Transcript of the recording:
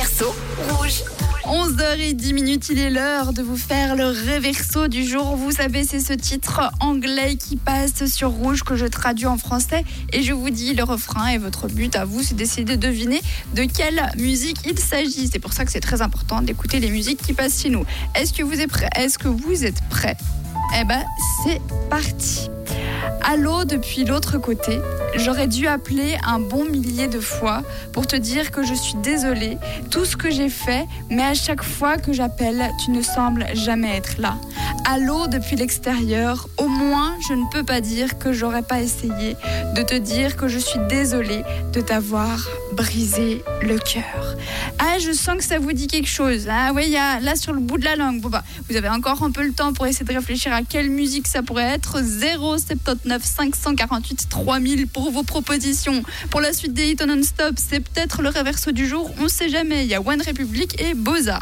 réverso rouge. 11h10 minutes, il est l'heure de vous faire le réverso du jour. Vous savez, c'est ce titre anglais qui passe sur rouge que je traduis en français et je vous dis le refrain et votre but à vous, c'est d'essayer de deviner de quelle musique il s'agit. C'est pour ça que c'est très important d'écouter les musiques qui passent chez nous. Est-ce que vous êtes prêts? Est-ce que vous êtes prêts? Eh ben, c'est parti. Allô depuis l'autre côté, j'aurais dû appeler un bon millier de fois pour te dire que je suis désolée, tout ce que j'ai fait, mais à chaque fois que j'appelle, tu ne sembles jamais être là. Allô depuis l'extérieur, au moins je ne peux pas dire que j'aurais pas essayé de te dire que je suis désolée de t'avoir brisé le cœur. Je sens que ça vous dit quelque chose. Ah oui, il y a là sur le bout de la langue. Bon bah, vous avez encore un peu le temps pour essayer de réfléchir à quelle musique ça pourrait être. 079 548 3000 pour vos propositions. Pour la suite des hits non-stop, c'est peut-être le réverso du jour. On sait jamais. Il y a One Republic et Boza.